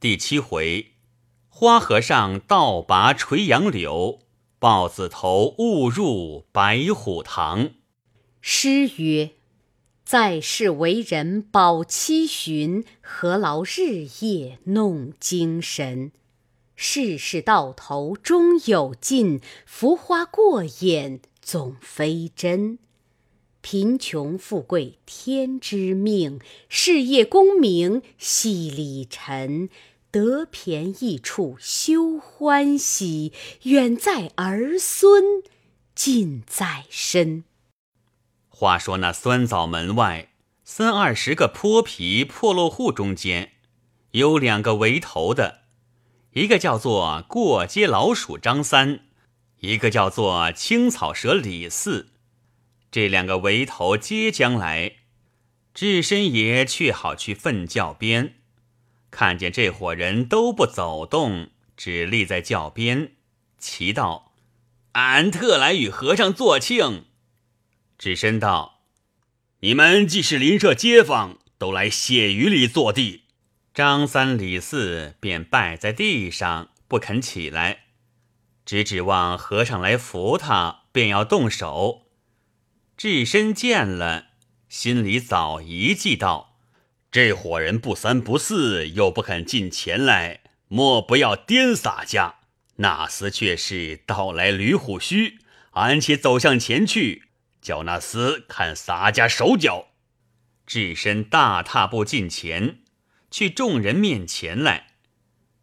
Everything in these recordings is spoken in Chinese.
第七回，花和尚倒拔垂杨柳，豹子头误入白虎堂。诗曰：“在世为人保七旬，何劳日夜弄精神？世事到头终有尽，浮花过眼总非真。贫穷富贵天之命，事业功名系里尘。得便宜处休欢喜，远在儿孙近在身。”话说那酸枣门外三二十个泼皮破落户中间，有两个围头的，一个叫做过街老鼠张三，一个叫做青草蛇李四。这两个围头接将来，智深爷却好去粪窖边，看见这伙人都不走动，只立在轿边，祈道：“俺特来与和尚作庆。”智深道：“你们既是邻舍街坊，都来谢雨里坐地。”张三李四便拜在地上，不肯起来，只指望和尚来扶他，便要动手。智深见了，心里早一计道：“这伙人不三不四，又不肯进前来，莫不要颠洒家。那厮却是到来驴虎须，俺且走向前去。”叫那厮看洒家手脚，智深大踏步进前，去众人面前来。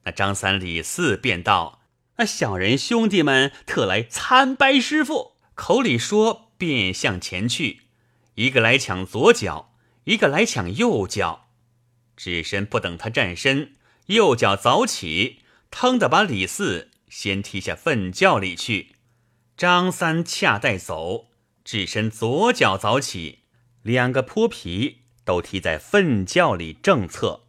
那张三李四便道：“那小人兄弟们特来参拜师傅。”口里说，便向前去。一个来抢左脚，一个来抢右脚。智深不等他站身，右脚早起，腾的把李四先踢下粪窖里去。张三恰待走。智深左脚早起，两个泼皮都踢在粪窖里正侧。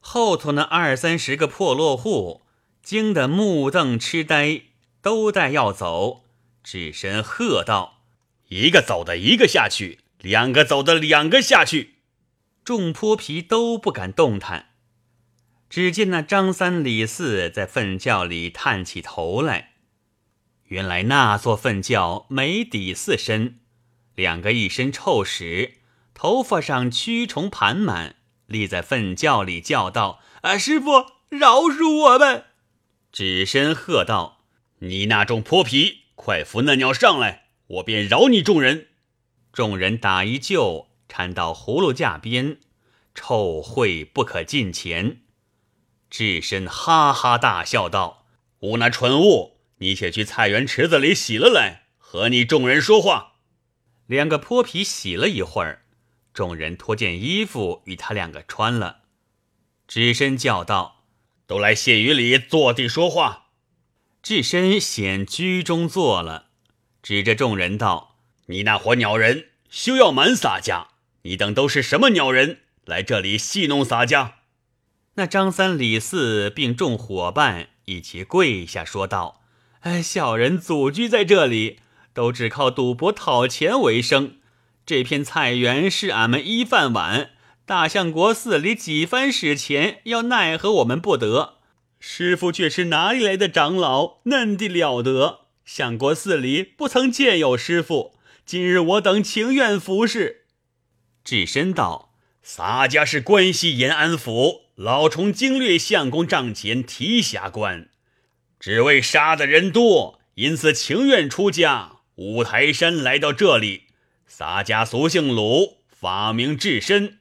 后头那二三十个破落户惊得目瞪痴呆，都待要走。智深喝道：“一个走的一个下去，两个走的两个下去。”众泼皮都不敢动弹。只见那张三李四在粪窖里探起头来。原来那座粪窖没底四深，两个一身臭屎，头发上蛆虫盘满，立在粪窖里叫道：“啊，师傅，饶恕我们！”只身喝道：“你那众泼皮，快扶那鸟上来，我便饶你众人。”众人打一救，搀到葫芦架边，臭秽不可近前。智深哈哈大笑道：“吾那蠢物！”你且去菜园池子里洗了来，和你众人说话。两个泼皮洗了一会儿，众人脱件衣服与他两个穿了。智深叫道：“都来谢雨里坐地说话。”智深显居中坐了，指着众人道：“你那伙鸟人，休要瞒洒家！你等都是什么鸟人，来这里戏弄洒家？”那张三李四并众伙伴一起跪下说道。哎，小人祖居在这里，都只靠赌博讨钱为生。这片菜园是俺们一饭碗，大相国寺里几番使钱，要奈何我们不得。师傅却是哪里来的长老，嫩的了得。相国寺里不曾见有师傅，今日我等情愿服侍。智深道：“洒家是关西延安府老虫经略相公帐前提辖官。”只为杀的人多，因此情愿出家。五台山来到这里，洒家俗姓鲁，法名智深。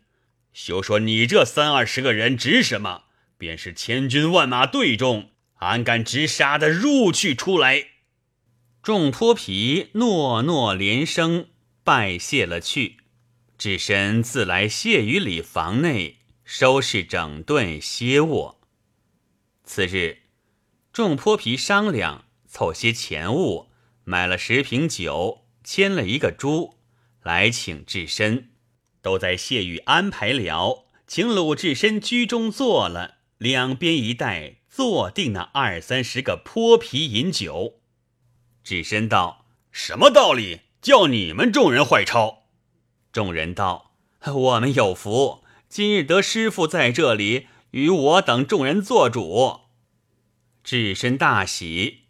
休说你这三二十个人值什么，便是千军万马队中，俺敢直杀的入去出来。众泼皮诺诺连声拜谢了去。智深自来谢于里房内收拾整顿歇卧。次日。众泼皮商量，凑些钱物，买了十瓶酒，牵了一个猪，来请智深。都在谢玉安排了，请鲁智深居中坐了，两边一带坐定那二三十个泼皮饮酒。智深道：“什么道理？叫你们众人坏抄？”众人道：“我们有福，今日得师傅在这里，与我等众人做主。”智深大喜，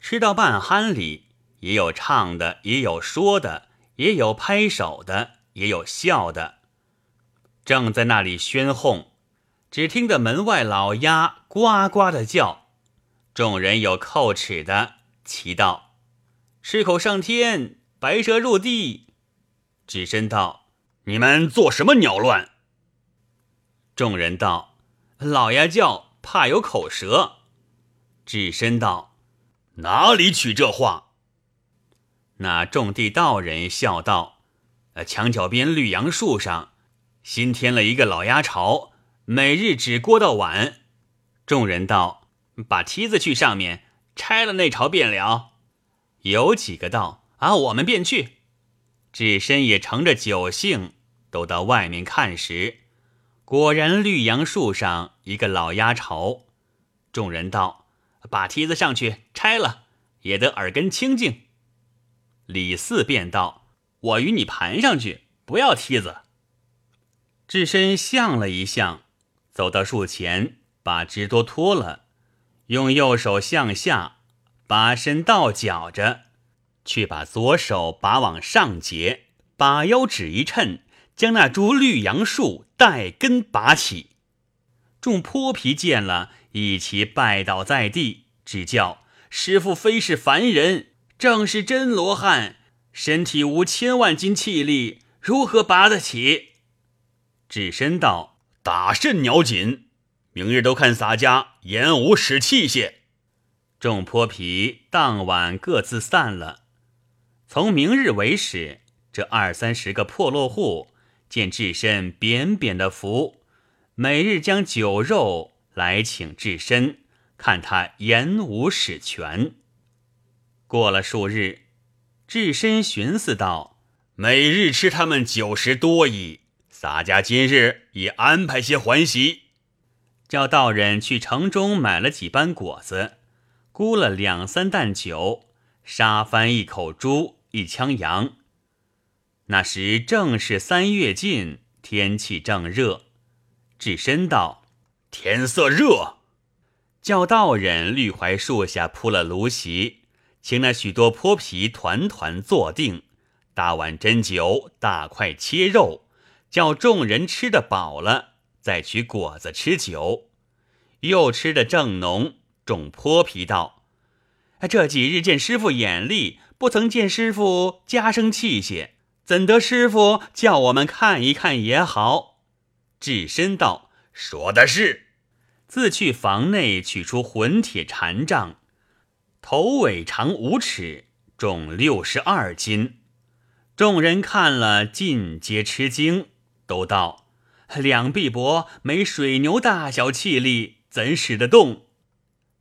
吃到半酣里，也有唱的，也有说的，也有拍手的，也有笑的。正在那里喧哄，只听得门外老鸭呱呱的叫。众人有叩齿的，齐道：“吃口上天，白蛇入地。”智深道：“你们做什么鸟乱？”众人道：“老爷叫，怕有口舌。”智深道：“哪里取这话？”那种地道人笑道：“呃，墙角边绿杨树上，新添了一个老鸭巢，每日只过到晚。”众人道：“把梯子去上面拆了那巢便了。”有几个道：“啊，我们便去。”智深也乘着酒兴，都到外面看时，果然绿杨树上一个老鸭巢。众人道。把梯子上去拆了，也得耳根清净。李四便道：“我与你盘上去，不要梯子。”智深向了一向，走到树前，把枝多脱了，用右手向下，把身倒绞着，却把左手把往上截，把腰指一抻，将那株绿杨树带根拔起。众泼皮见了。一齐拜倒在地，只叫师傅非是凡人，正是真罗汉，身体无千万斤气力，如何拔得起？智深道：“打甚鸟紧，明日都看洒家演武使器械。”众泼皮当晚各自散了。从明日为始，这二三十个破落户见智深扁扁的福，每日将酒肉。来请智深看他言无使权。过了数日，智深寻思道：“每日吃他们酒食多矣，洒家今日已安排些欢喜，叫道人去城中买了几班果子，沽了两三担酒，杀翻一口猪，一枪羊。那时正是三月尽，天气正热。”智深道。天色热，叫道人绿槐树下铺了炉席，请那许多泼皮团团坐定，大碗斟酒，大块切肉，叫众人吃得饱了，再取果子吃酒。又吃得正浓，众泼皮道：“这几日见师傅眼力，不曾见师傅加生器械，怎得师傅叫我们看一看也好？”智深道。说的是，自去房内取出混铁禅杖，头尾长五尺，重六十二斤。众人看了，尽皆吃惊，都道：“两臂膊没水牛大小气力，怎使得动？”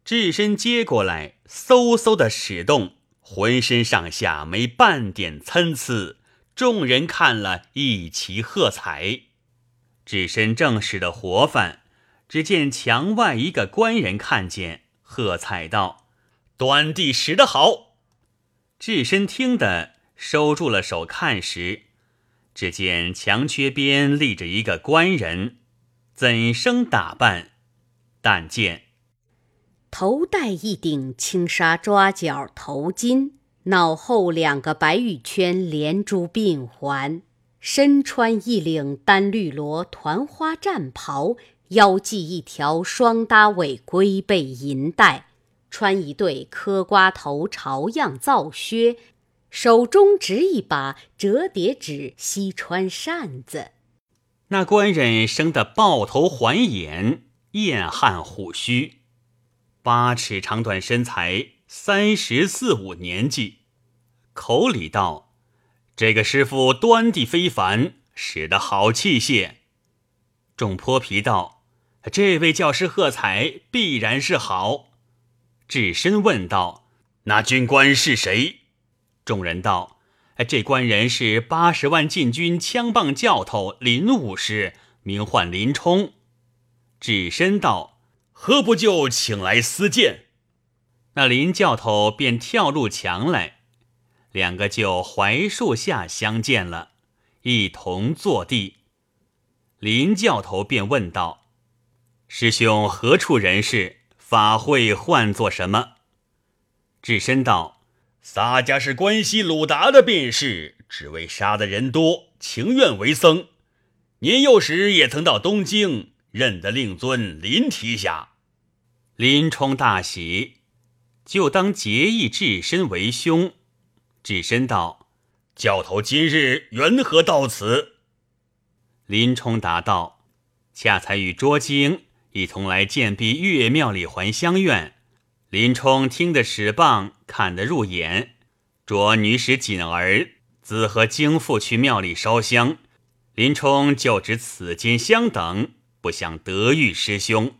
智深接过来，嗖嗖的使动，浑身上下没半点参差。众人看了一齐喝彩。智深正使的活泛，只见墙外一个官人看见，喝彩道：“端地使得好！”智深听得，收住了手看时，只见墙缺边立着一个官人，怎生打扮？但见头戴一顶青纱抓角头巾，脑后两个白玉圈连珠鬓环。身穿一领单绿罗团花战袍，腰系一条双搭尾龟背银带，穿一对磕瓜头朝样皂靴，手中执一把折叠纸西川扇子。那官人生得豹头环眼，燕汉虎须，八尺长短身材，三十四五年纪，口里道。这个师傅端地非凡，使得好器械。众泼皮道：“这位教师喝彩，必然是好。”智深问道：“那军官是谁？”众人道：“这官人是八十万禁军枪棒教头林武师，名唤林冲。”智深道：“何不就请来私见？”那林教头便跳入墙来。两个就槐树下相见了，一同坐地。林教头便问道：“师兄何处人士？法会唤作什么？”智深道：“洒家是关西鲁达的便是，只为杀的人多，情愿为僧。年幼时也曾到东京，认得令尊林提辖。”林冲大喜，就当结义智身为兄。智深道：“教头今日缘何到此？”林冲答道：“恰才与卓经一同来见壁岳庙里还乡愿。林冲听得使棒，看得入眼。着女使锦儿自和经父去庙里烧香，林冲就知此间相等，不想得遇师兄。”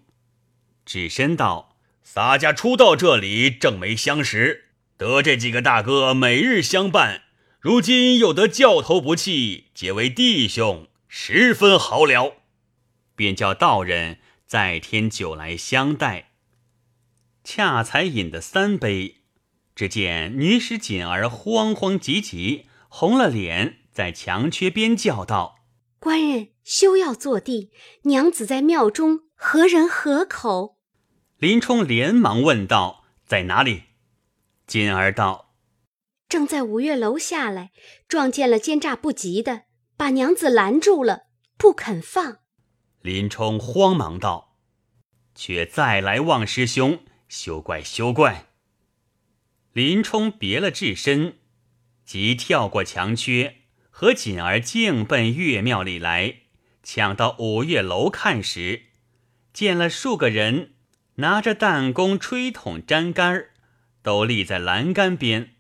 智深道：“洒家初到这里，正没相识。”得这几个大哥每日相伴，如今又得教头不弃，结为弟兄，十分好了。便叫道人再添酒来相待。恰才饮的三杯，只见女使锦儿慌慌急急，红了脸，在墙缺边叫道：“官人休要坐地，娘子在庙中，何人何口？”林冲连忙问道：“在哪里？”锦儿道：“正在五岳楼下来，撞见了奸诈不及的，把娘子拦住了，不肯放。”林冲慌忙道：“却再来望师兄，休怪休怪。”林冲别了智深，即跳过墙缺，和锦儿径奔岳庙里来。抢到五岳楼看时，见了数个人拿着弹弓、吹筒、粘杆。都立在栏杆边，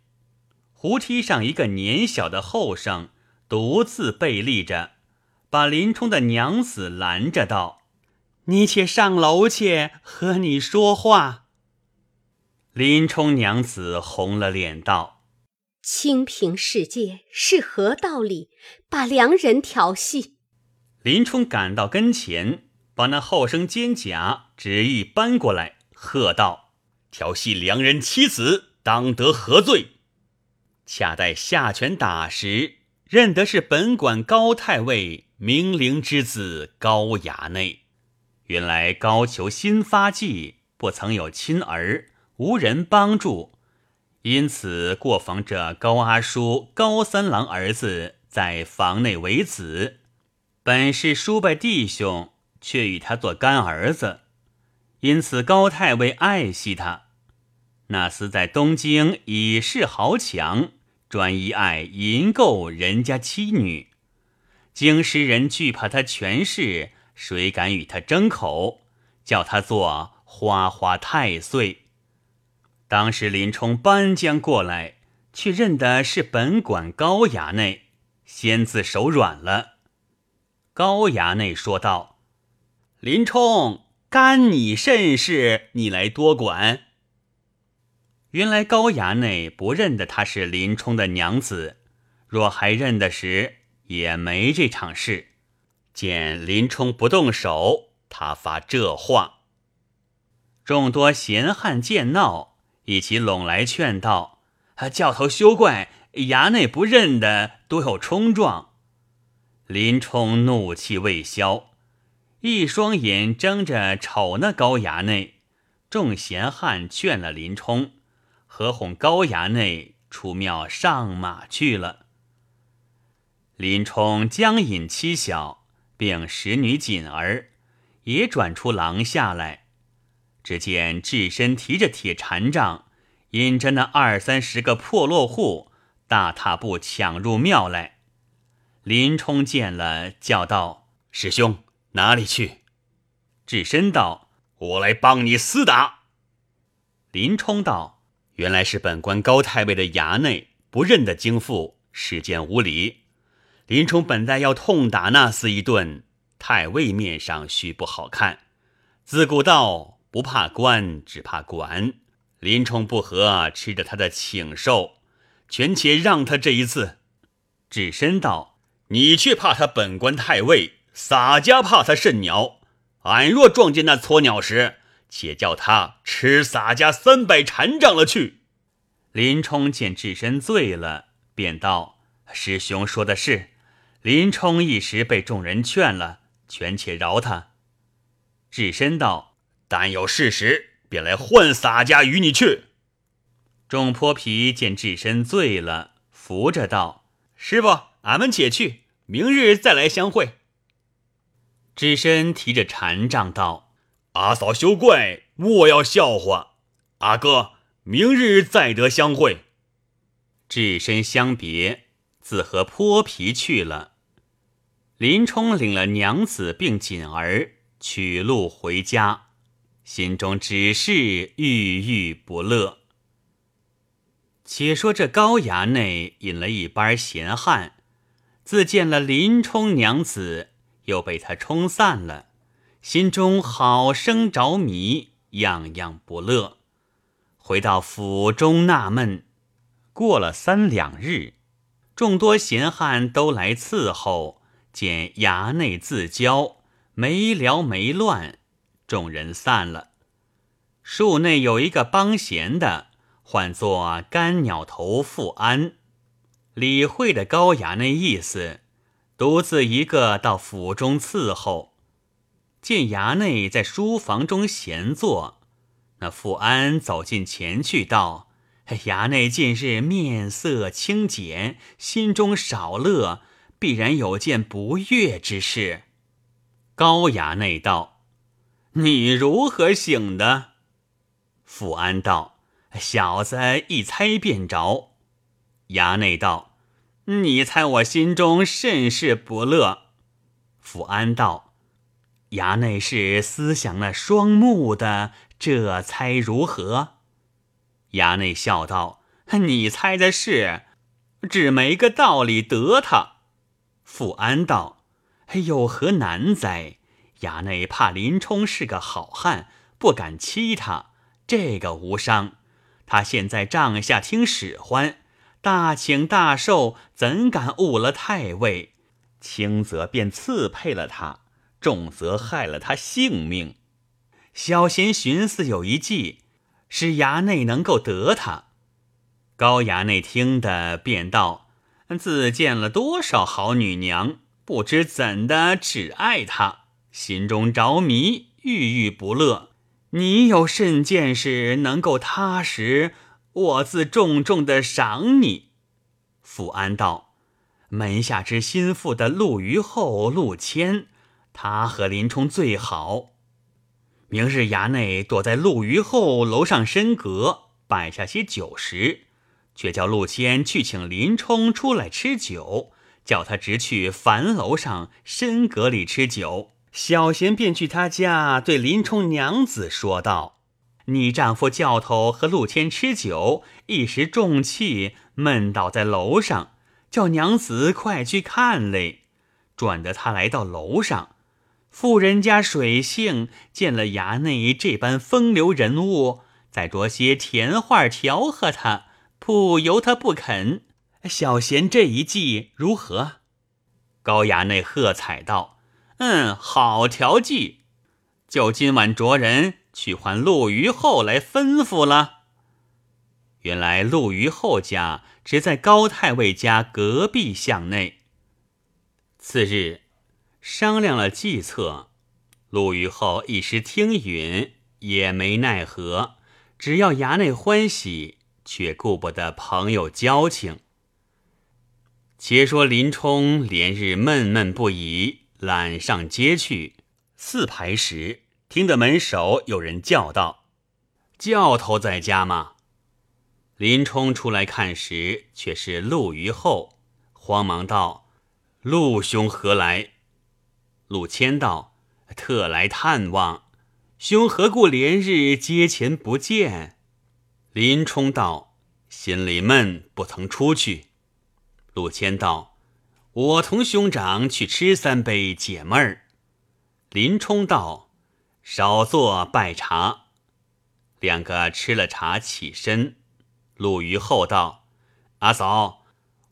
湖梯上一个年小的后生独自背立着，把林冲的娘子拦着道：“你且上楼去，和你说话。”林冲娘子红了脸道：“清平世界是何道理？把良人调戏。”林冲赶到跟前，把那后生肩甲执意搬过来，喝道。调戏良人妻子，当得何罪？恰待下拳打时，认得是本馆高太尉明灵之子高衙内。原来高俅新发迹，不曾有亲儿，无人帮助，因此过逢这高阿叔高三郎儿子在房内为子，本是叔伯弟兄，却与他做干儿子。因此，高太尉爱惜他。那厮在东京以势豪强，专一爱淫购人家妻女。京师人惧怕他权势，谁敢与他争口？叫他做花花太岁。当时林冲搬将过来，却认的是本馆高衙内，先自手软了。高衙内说道：“林冲。”干你甚事？你来多管。原来高衙内不认得他是林冲的娘子，若还认得时，也没这场事。见林冲不动手，他发这话。众多闲汉见闹，一起拢来劝道：“教头休怪，衙内不认得，多有冲撞。”林冲怒气未消。一双眼睁着瞅那高衙内，众闲汉劝了林冲，合哄高衙内出庙上马去了。林冲将引妻小，并使女锦儿，也转出廊下来。只见智深提着铁禅杖，引着那二三十个破落户，大踏步抢入庙来。林冲见了，叫道：“师兄！”哪里去？智深道：“我来帮你厮打。”林冲道：“原来是本官高太尉的衙内不认得京父，世间无礼。林冲本待要痛打那厮一顿，太尉面上须不好看。自古道不怕官，只怕管。林冲不和，吃着他的请受，权且让他这一次。”智深道：“你却怕他本官太尉？”洒家怕他甚鸟，俺若撞见那撮鸟时，且叫他吃洒家三百禅杖了去。林冲见智深醉了，便道：“师兄说的是。”林冲一时被众人劝了，权且饶他。智深道：“但有事实，便来换洒家与你去。”众泼皮见智深醉了，扶着道：“师傅，俺们且去，明日再来相会。”智深提着禅杖道：“阿嫂休怪，莫要笑话。阿哥，明日再得相会。”智深相别，自和泼皮去了。林冲领了娘子并锦儿，取路回家，心中只是郁郁不乐。且说这高衙内引了一班闲汉，自见了林冲娘子，又被他冲散了，心中好生着迷，样样不乐。回到府中纳闷。过了三两日，众多闲汉都来伺候，见衙内自交，没聊没乱，众人散了。树内有一个帮闲的，唤作干鸟头富安，理会的高衙内意思，独自一个到府中伺候。见衙内在书房中闲坐，那富安走近前去道。衙内近日面色清简，心中少乐，必然有件不悦之事。高衙内道：“你如何醒的？”富安道：“小子一猜便着。”衙内道：“你猜我心中甚是不乐？”富安道：“衙内是思想那双目的，这猜如何？”衙内笑道：“你猜的是，只没个道理得他。”富安道：“有何难哉？衙内怕林冲是个好汉，不敢欺他，这个无伤。他现在帐下听使唤，大请大受，怎敢误了太尉？轻则便赐配了他，重则害了他性命。小贤寻思有一计。”使衙内能够得他，高衙内听得便道：“自见了多少好女娘，不知怎的只爱他，心中着迷，郁郁不乐。你有甚见识能够踏实，我自重重的赏你。”富安道：“门下之心腹的陆虞后陆谦，他和林冲最好。”明日衙内躲在陆虞后楼上深阁，摆下些酒食，却叫陆谦去请林冲出来吃酒，叫他直去樊楼上深阁里吃酒。小贤便去他家，对林冲娘子说道：“你丈夫教头和陆谦吃酒，一时中气，闷倒在楼上，叫娘子快去看嘞。”转得他来到楼上。富人家水性，见了衙内这般风流人物，再着些甜话调和他，不由他不肯。小贤这一计如何？高衙内喝彩道：“嗯，好调计，就今晚着人去唤陆虞后来吩咐了。”原来陆虞后家只在高太尉家隔壁巷内。次日。商量了计策，陆虞后一时听允，也没奈何。只要衙内欢喜，却顾不得朋友交情。且说林冲连日闷闷不已，懒上街去。四排时，听得门首有人叫道：“教头在家吗？”林冲出来看时，却是陆虞后，慌忙道：“陆兄何来？”陆谦道：“特来探望，兄何故连日街前不见？”林冲道：“心里闷，不曾出去。”陆谦道：“我同兄长去吃三杯解闷儿。”林冲道：“少坐拜茶。”两个吃了茶，起身。陆虞后道：“阿嫂，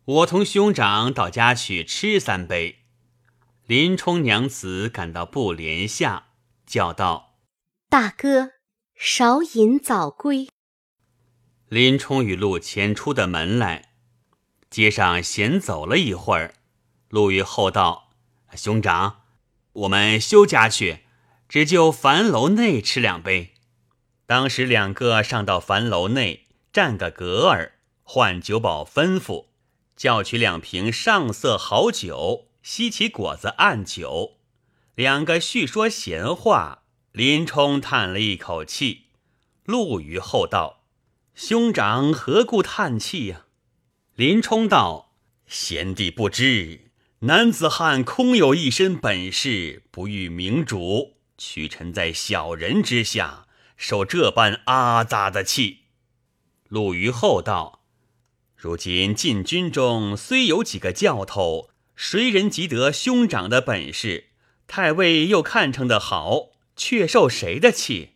我同兄长到家去吃三杯。”林冲娘子感到不怜下，叫道：“大哥，少饮早归。”林冲与陆谦出的门来，街上闲走了一会儿。陆虞后道：“兄长，我们休家去，只就樊楼内吃两杯。当时两个上到樊楼内，占个格儿，换酒保吩咐，叫取两瓶上色好酒，吸起果子暗酒。两个叙说闲话，林冲叹了一口气。陆虞后道：“兄长何故叹气呀？”林冲道：“贤弟不知，男子汉空有一身本事，不遇明主，屈臣在小人之下。”受这般阿杂的气，陆虞后道：“如今禁军中虽有几个教头，谁人及得兄长的本事？太尉又看成的好，却受谁的气？”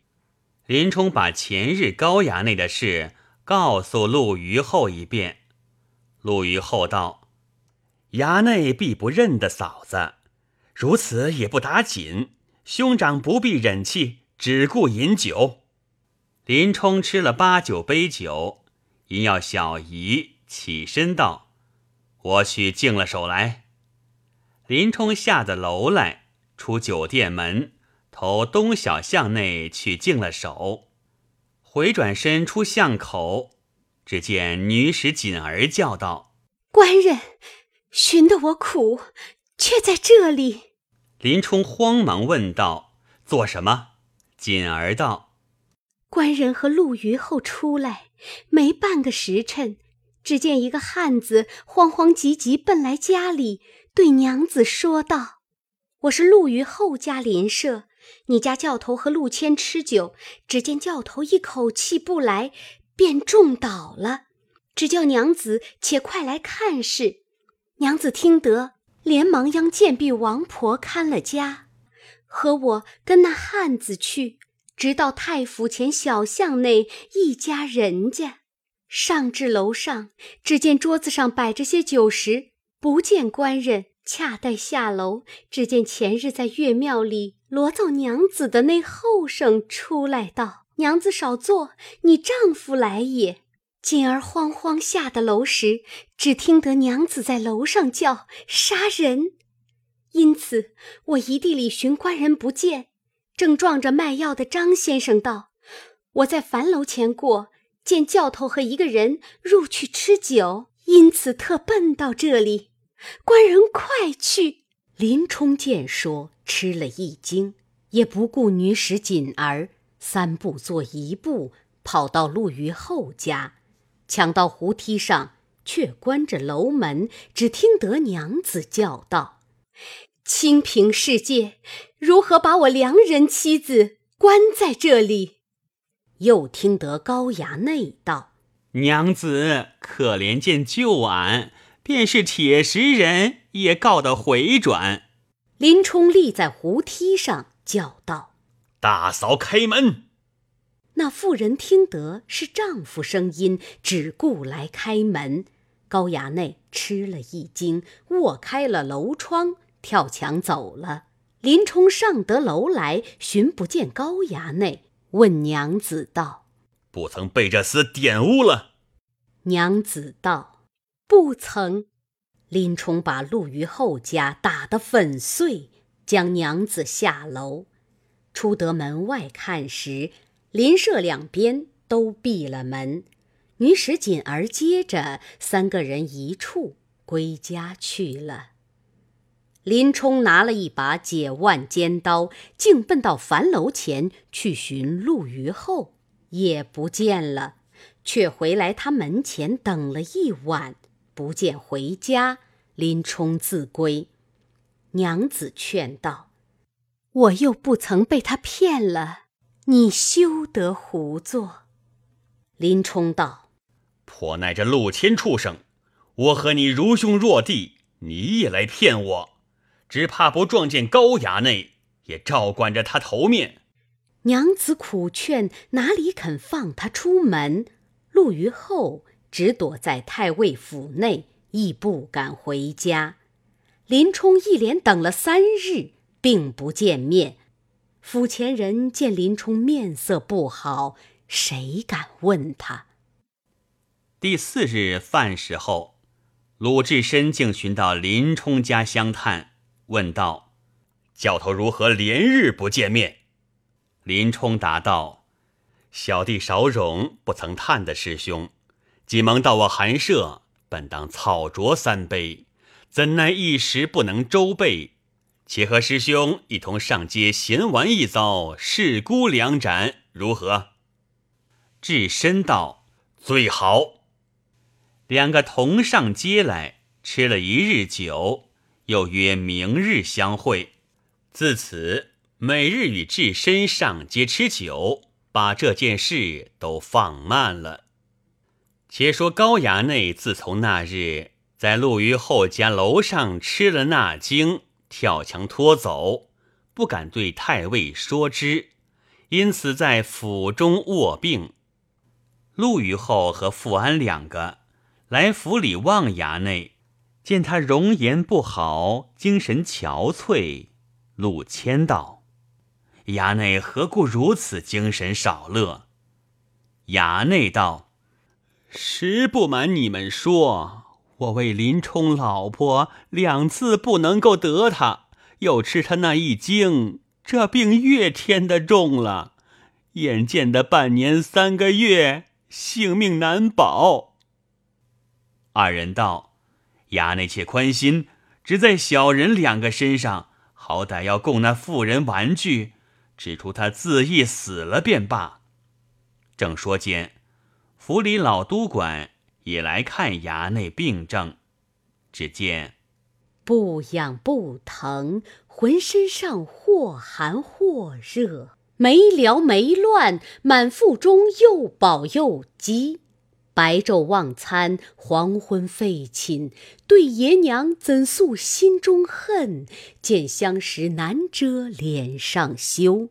林冲把前日高衙内的事告诉陆虞后一遍。陆虞后道：“衙内必不认得嫂子，如此也不打紧。兄长不必忍气。”只顾饮酒，林冲吃了八九杯酒，因要小姨起身道：“我去净了手来。”林冲下得楼来，出酒店门，投东小巷内去净了手，回转身出巷口，只见女使锦儿叫道：“官人，寻得我苦，却在这里。”林冲慌忙问道：“做什么？”锦儿道：“官人和陆虞后出来，没半个时辰，只见一个汉子慌慌急急奔来家里，对娘子说道：‘我是陆虞后家邻舍，你家教头和陆谦吃酒，只见教头一口气不来，便中倒了，只叫娘子且快来看事。’娘子听得，连忙央贱婢王婆看了家。”和我跟那汉子去，直到太府前小巷内一家人家，上至楼上，只见桌子上摆着些酒食，不见官人。恰待下楼，只见前日在岳庙里罗造娘子的那后生出来道：“娘子少坐，你丈夫来也。”锦儿慌慌下的楼时，只听得娘子在楼上叫：“杀人！”因此，我一地里寻官人不见，正撞着卖药的张先生道：“我在樊楼前过，见教头和一个人入去吃酒，因此特奔到这里。官人快去！”林冲见说，吃了一惊，也不顾女使锦儿，三步做一步，跑到陆虞后家，抢到胡梯上，却关着楼门，只听得娘子叫道。清平世界，如何把我良人妻子关在这里？又听得高衙内道：“娘子可怜见救俺，便是铁石人也告得回转。”林冲立在胡梯上叫道：“大嫂开门！”那妇人听得是丈夫声音，只顾来开门。高衙内吃了一惊，握开了楼窗。跳墙走了。林冲上得楼来，寻不见高衙内，问娘子道：“不曾被这厮玷污了？”娘子道：“不曾。”林冲把陆虞后家打得粉碎，将娘子下楼，出得门外看时，邻舍两边都闭了门。女使锦儿接着三个人一处归家去了。林冲拿了一把解腕尖刀，竟奔到樊楼前去寻陆虞后，也不见了，却回来他门前等了一晚，不见回家。林冲自归，娘子劝道：“我又不曾被他骗了，你休得胡作。”林冲道：“颇奈这陆谦畜生，我和你如兄若弟，你也来骗我。”只怕不撞见高衙内，也照管着他头面。娘子苦劝，哪里肯放他出门？陆虞后只躲在太尉府内，亦不敢回家。林冲一连等了三日，并不见面。府前人见林冲面色不好，谁敢问他？第四日饭时候，鲁智深竟寻到林冲家相探。问道：“教头如何连日不见面？”林冲答道：“小弟少冗，不曾探的师兄。急忙到我寒舍，本当草酌三杯，怎奈一时不能周备。且和师兄一同上街闲玩一遭，试孤两盏，如何？”智深道：“最好。”两个同上街来，吃了一日酒，又约明日相会。自此每日与智深上街吃酒，把这件事都放慢了。且说高衙内自从那日在陆虞后家楼上吃了那惊，跳墙脱走，不敢对太尉说知，因此在府中卧病。陆虞后和富安两个。来府里望衙内，见他容颜不好，精神憔悴。陆谦道：“衙内何故如此精神少乐？”衙内道：“实不瞒你们说，我为林冲老婆两次不能够得他，又吃他那一惊，这病越添的重了。眼见的半年三个月，性命难保。”二人道：“衙内且宽心，只在小人两个身上，好歹要供那妇人玩具，指出他自缢死了便罢。”正说间，府里老督管也来看衙内病症，只见不痒不疼，浑身上或寒或热，没缭没乱，满腹中又饱又饥。白昼忘餐，黄昏废寝，对爷娘怎诉心中恨？见相识难遮脸上羞，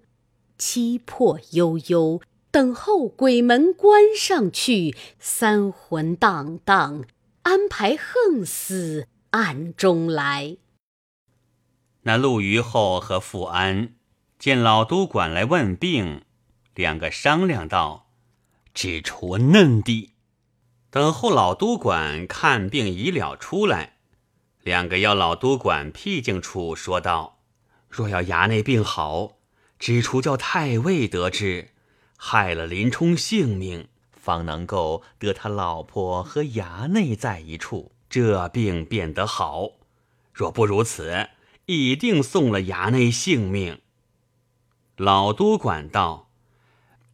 凄迫悠悠，等候鬼门关上去，三魂荡荡，安排横死暗中来。那陆虞后和富安见老督管来问病，两个商量道：“只除嫩地。”等候老督管看病已了出来，两个要老督管僻静处说道：“若要衙内病好，只除叫太尉得知，害了林冲性命，方能够得他老婆和衙内在一处，这病变得好。若不如此，一定送了衙内性命。”老督管道：“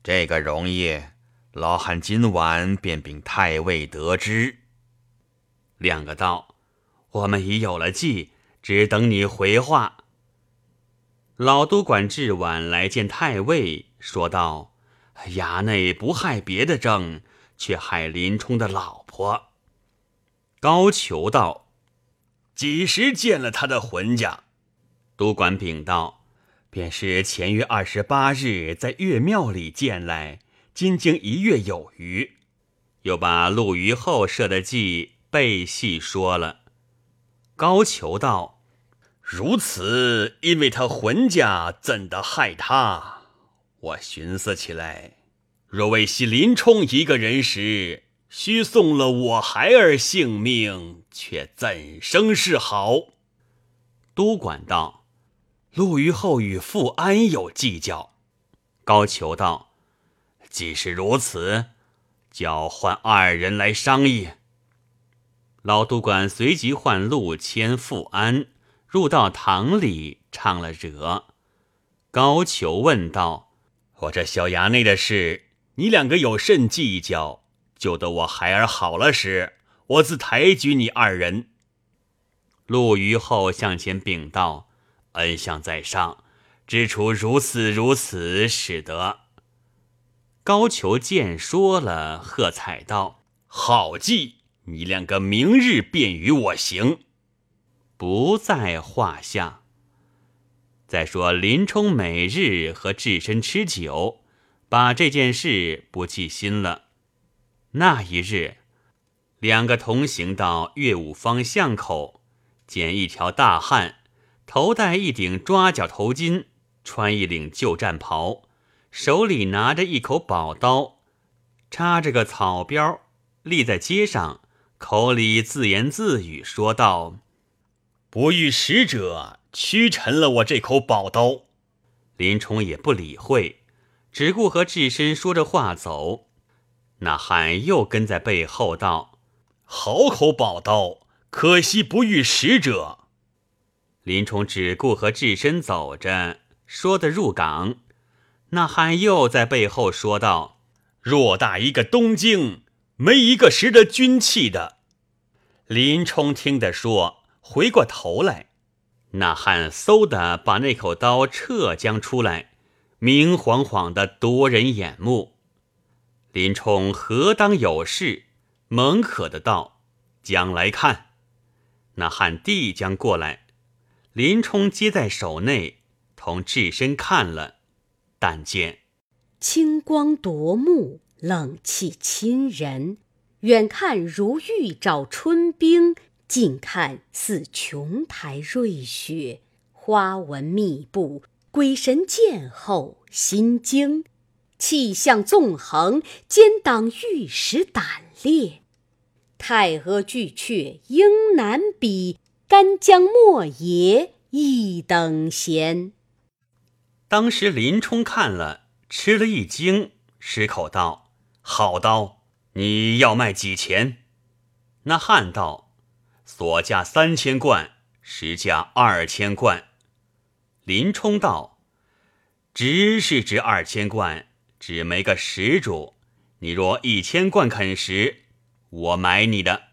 这个容易。”老汉今晚便禀太尉得知。两个道：“我们已有了计，只等你回话。”老督管至晚来见太尉，说道：“衙内不害别的正，却害林冲的老婆。”高俅道：“几时见了他的魂家？”都管禀道：“便是前月二十八日在岳庙里见来。”今经一月有余，又把陆虞后设的计背细说了。高俅道：“如此，因为他浑家怎的害他？我寻思起来，若为惜林冲一个人时，须送了我孩儿性命，却怎生是好？”都管道：“陆虞后与富安有计较。”高俅道。既是如此，叫唤二人来商议。老督管随即唤陆谦、富安入到堂里，唱了惹。高俅问道：“我这小衙内的事，你两个有甚计较？就得我孩儿好了时，我自抬举你二人。”陆虞后向前禀道：“恩相在上，知出如此如此，使得。”高俅见说了，喝彩道：“好计！你两个明日便与我行，不在话下。再说林冲每日和智深吃酒，把这件事不记心了。那一日，两个同行到岳武方巷口，见一条大汉，头戴一顶抓脚头巾，穿一领旧战袍。手里拿着一口宝刀，插着个草标，立在街上，口里自言自语说道：“不遇使者，屈臣了我这口宝刀。”林冲也不理会，只顾和智深说着话走，那汉又跟在背后道：“好口宝刀，可惜不遇使者。”林冲只顾和智深走着，说的入港。那汉又在背后说道：“偌大一个东京，没一个识得军器的。”林冲听得说，回过头来，那汉嗖的把那口刀撤将出来，明晃晃的夺人眼目。林冲何当有事，猛可的道：“将来看。”那汉递将过来。林冲接在手内，同智深看了，但见清光夺目，冷气侵人。远看如玉照春冰，近看似琼台瑞雪。花纹密布，鬼神见后心惊。气象纵横，兼当玉石胆裂。太阿巨阙应难比。干将莫邪一等闲。当时林冲看了，吃了一惊，失口道：“好刀，你要卖几钱？”那汉道：“所价三千贯，实价二千贯。”林冲道：“值是值二千贯，只没个实主。你若一千贯肯食，我买你的。”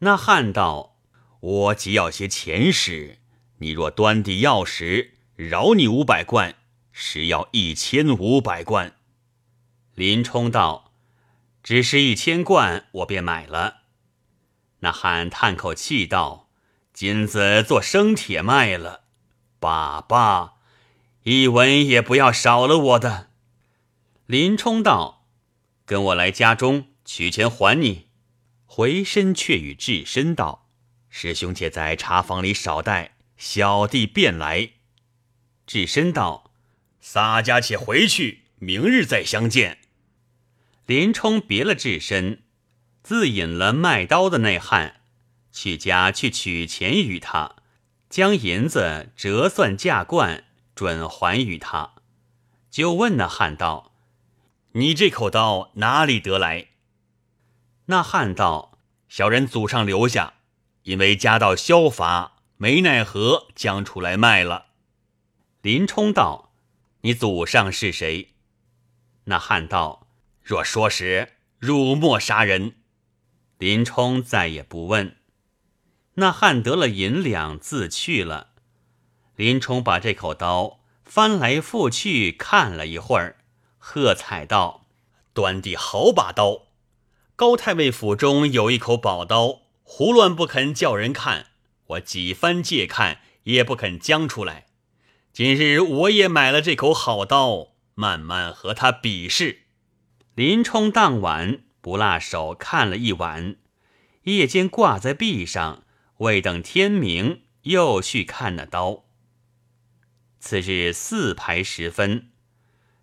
那汉道。我即要些钱使，你若端地要食，饶你五百贯，实要一千五百贯。林冲道：“只是一千贯，我便买了。”那汉叹口气道：“金子做生铁卖了，罢罢，一文也不要少了我的。”林冲道：“跟我来家中取钱还你。”回身却与智深道。师兄且在茶房里少待，小弟便来。智深道：“洒家且回去，明日再相见。”林冲别了智深，自引了卖刀的那汉去家去取钱与他，将银子折算价贯，准还与他。就问那汉道：“你这口刀哪里得来？”那汉道：“小人祖上留下。”因为家道消乏，没奈何，将出来卖了。林冲道：“你祖上是谁？”那汉道：“若说时，辱没杀人。”林冲再也不问。那汉得了银两，自去了。林冲把这口刀翻来覆去看了一会儿，喝彩道：“端地好把刀！高太尉府中有一口宝刀。”胡乱不肯叫人看，我几番借看也不肯将出来。今日我也买了这口好刀，慢慢和他比试。林冲当晚不落手看了一晚，夜间挂在壁上，未等天明，又去看那刀。次日四排时分，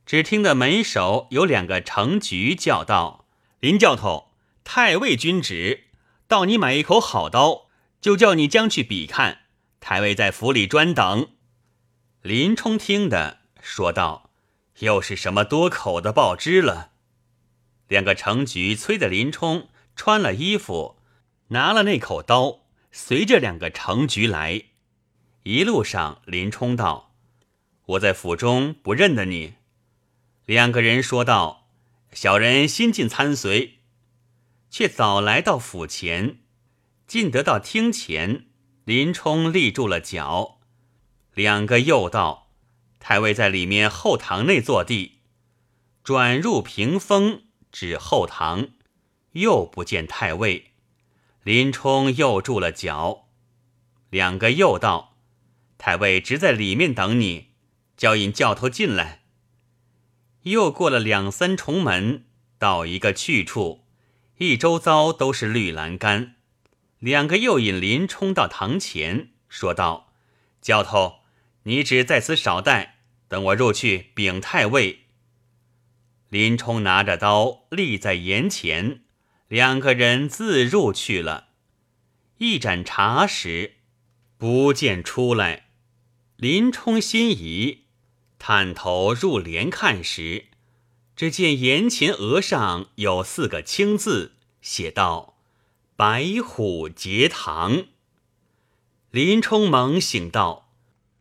只听得门首有两个程局叫道：“林教头，太尉君旨。”到你买一口好刀，就叫你将去比看。太尉在府里专等。林冲听得，说道：“又是什么多口的报知了？”两个程局催的林冲穿了衣服，拿了那口刀，随着两个程局来。一路上，林冲道：“我在府中不认得你。”两个人说道：“小人新进参随。”却早来到府前，进得到厅前，林冲立住了脚。两个又道：“太尉在里面后堂内坐地。”转入屏风，指后堂，又不见太尉。林冲又住了脚。两个又道：“太尉直在里面等你，叫引教头进来。”又过了两三重门，到一个去处。一周遭都是绿栏杆，两个又引林冲到堂前，说道：“教头，你只在此少待，等我入去禀太尉。”林冲拿着刀立在檐前，两个人自入去了。一盏茶时，不见出来。林冲心疑，探头入帘看时，只见檐前额上有四个青字，写道：“白虎节堂。”林冲猛醒道：“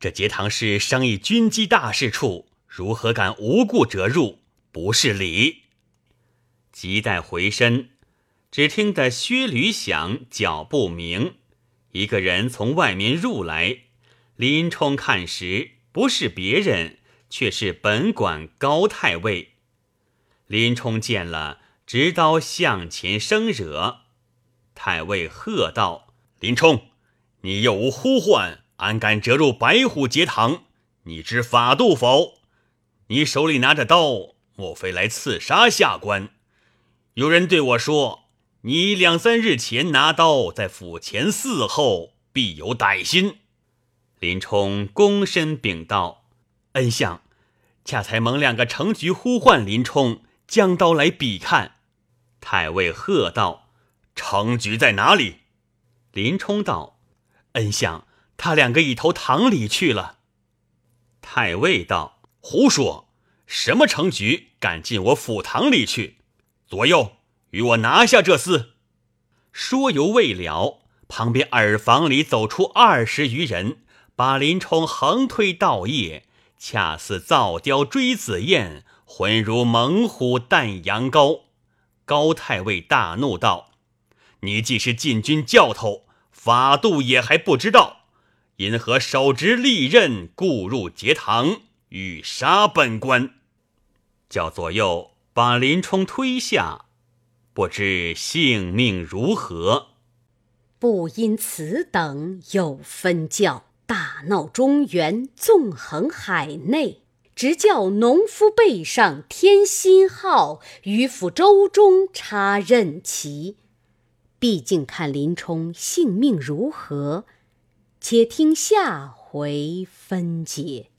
这节堂是商议军机大事处，如何敢无故折入？不是礼。”急待回身，只听得靴履响，脚步鸣，一个人从外面入来。林冲看时，不是别人。却是本馆高太尉。林冲见了，执刀向前生惹。太尉喝道：“林冲，你又无呼唤，安敢折入白虎节堂？你知法度否？你手里拿着刀，莫非来刺杀下官？有人对我说，你两三日前拿刀在府前伺候，必有歹心。”林冲躬身禀道。恩相，恰才蒙两个程局呼唤林冲，将刀来比看。太尉喝道：“程局在哪里？”林冲道：“恩相，他两个已投堂里去了。”太尉道：“胡说！什么成局敢进我府堂里去？左右，与我拿下这厮！”说犹未了，旁边耳房里走出二十余人，把林冲横推倒夜。恰似造雕追紫燕，浑如猛虎啖羊羔。高太尉大怒道：“你既是禁军教头，法度也还不知道，因何手执利刃，故入节堂，欲杀本官？”叫左右把林冲推下，不知性命如何。不因此等有分教。大闹中原，纵横海内，直叫农夫背上添新号，渔夫舟中插任旗。毕竟看林冲性命如何，且听下回分解。